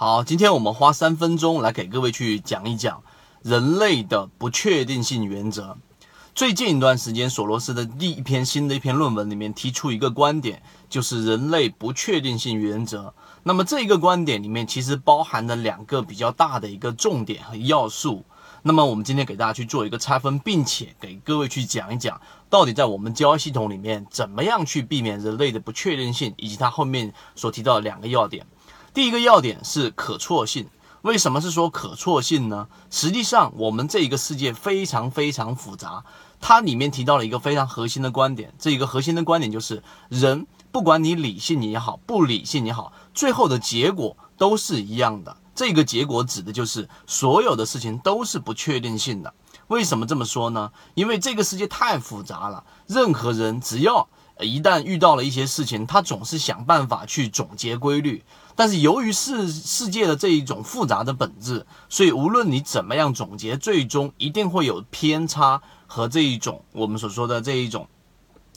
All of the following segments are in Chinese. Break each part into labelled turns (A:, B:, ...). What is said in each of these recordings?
A: 好，今天我们花三分钟来给各位去讲一讲人类的不确定性原则。最近一段时间，索罗斯的第一篇新的一篇论文里面提出一个观点，就是人类不确定性原则。那么这个观点里面其实包含了两个比较大的一个重点和要素。那么我们今天给大家去做一个拆分，并且给各位去讲一讲，到底在我们交易系统里面怎么样去避免人类的不确定性，以及它后面所提到的两个要点。第一个要点是可错性。为什么是说可错性呢？实际上，我们这一个世界非常非常复杂。它里面提到了一个非常核心的观点，这一个核心的观点就是，人不管你理性也好，不理性也好，最后的结果都是一样的。这个结果指的就是所有的事情都是不确定性的。为什么这么说呢？因为这个世界太复杂了，任何人只要一旦遇到了一些事情，他总是想办法去总结规律。但是由于世世界的这一种复杂的本质，所以无论你怎么样总结，最终一定会有偏差和这一种我们所说的这一种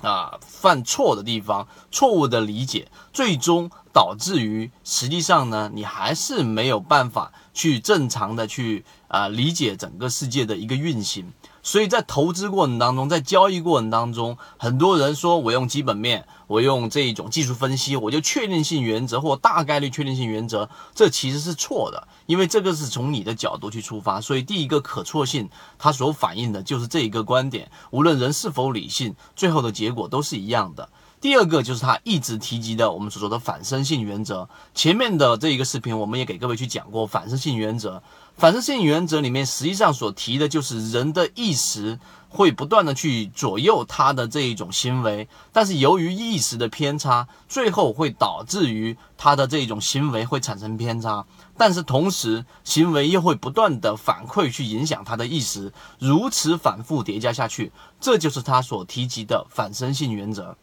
A: 啊犯错的地方，错误的理解，最终导致于实际上呢，你还是没有办法去正常的去啊理解整个世界的一个运行。所以在投资过程当中，在交易过程当中，很多人说我用基本面，我用这一种技术分析，我就确定性原则或大概率确定性原则，这其实是错的，因为这个是从你的角度去出发。所以第一个可错性，它所反映的就是这一个观点，无论人是否理性，最后的结果都是一样的。第二个就是他一直提及的我们所说的反身性原则。前面的这一个视频，我们也给各位去讲过反身性原则。反身性原则里面实际上所提的就是人的意识会不断的去左右他的这一种行为，但是由于意识的偏差，最后会导致于他的这种行为会产生偏差，但是同时行为又会不断的反馈去影响他的意识，如此反复叠加下去，这就是他所提及的反身性原则。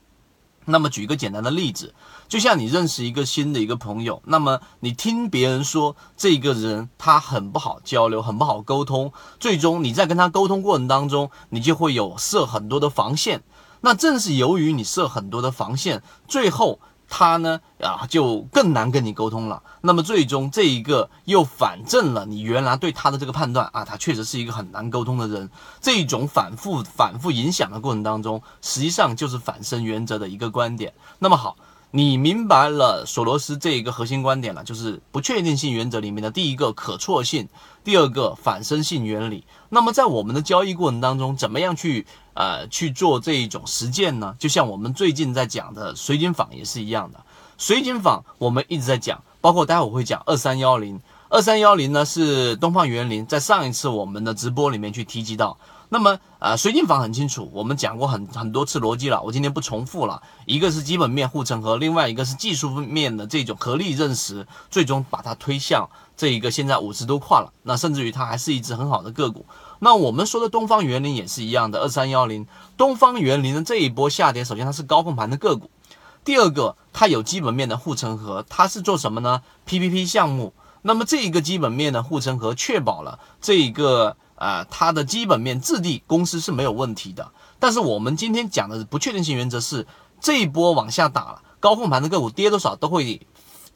A: 那么举一个简单的例子，就像你认识一个新的一个朋友，那么你听别人说这个人他很不好交流，很不好沟通，最终你在跟他沟通过程当中，你就会有设很多的防线。那正是由于你设很多的防线，最后。他呢啊，就更难跟你沟通了。那么最终这一个又反证了你原来对他的这个判断啊，他确实是一个很难沟通的人。这种反复反复影响的过程当中，实际上就是反身原则的一个观点。那么好。你明白了索罗斯这一个核心观点了，就是不确定性原则里面的第一个可错性，第二个反身性原理。那么在我们的交易过程当中，怎么样去呃去做这一种实践呢？就像我们最近在讲的水井坊也是一样的。水井坊我们一直在讲，包括待会我会讲二三幺零，二三幺零呢是东方园林在上一次我们的直播里面去提及到。那么，呃，水晶坊很清楚，我们讲过很很多次逻辑了，我今天不重复了。一个是基本面护城河，另外一个是技术面的这种合力认识，最终把它推向这一个现在五十多块了。那甚至于它还是一只很好的个股。那我们说的东方园林也是一样的，二三幺零，东方园林的这一波下跌，首先它是高控盘的个股，第二个它有基本面的护城河，它是做什么呢？PPP 项目。那么这一个基本面的护城河，确保了这一个。啊，它的基本面质地公司是没有问题的，但是我们今天讲的不确定性原则是这一波往下打了，高控盘的个股跌多少都会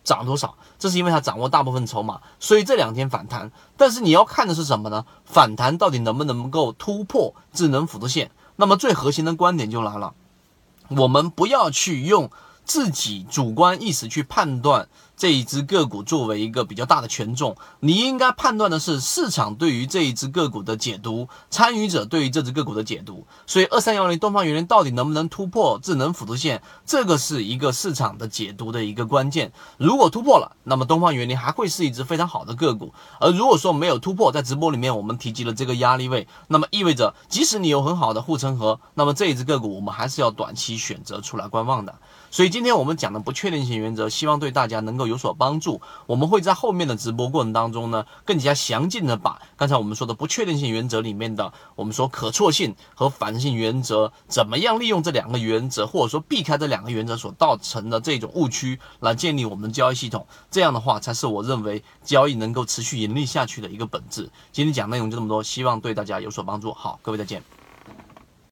A: 涨多少，这是因为它掌握大部分筹码，所以这两天反弹。但是你要看的是什么呢？反弹到底能不能够突破智能辅助线？那么最核心的观点就来了，我们不要去用自己主观意识去判断。这一只个股作为一个比较大的权重，你应该判断的是市场对于这一只个股的解读，参与者对于这只个股的解读。所以二三幺零东方园林到底能不能突破智能辅助线，这个是一个市场的解读的一个关键。如果突破了，那么东方园林还会是一只非常好的个股；而如果说没有突破，在直播里面我们提及了这个压力位，那么意味着即使你有很好的护城河，那么这一只个股我们还是要短期选择出来观望的。所以今天我们讲的不确定性原则，希望对大家能够有有所帮助。我们会在后面的直播过程当中呢，更加详尽的把刚才我们说的不确定性原则里面的我们说可错性和反性原则，怎么样利用这两个原则，或者说避开这两个原则所造成的这种误区，来建立我们交易系统。这样的话，才是我认为交易能够持续盈利下去的一个本质。今天讲内容就这么多，希望对大家有所帮助。好，各位再见。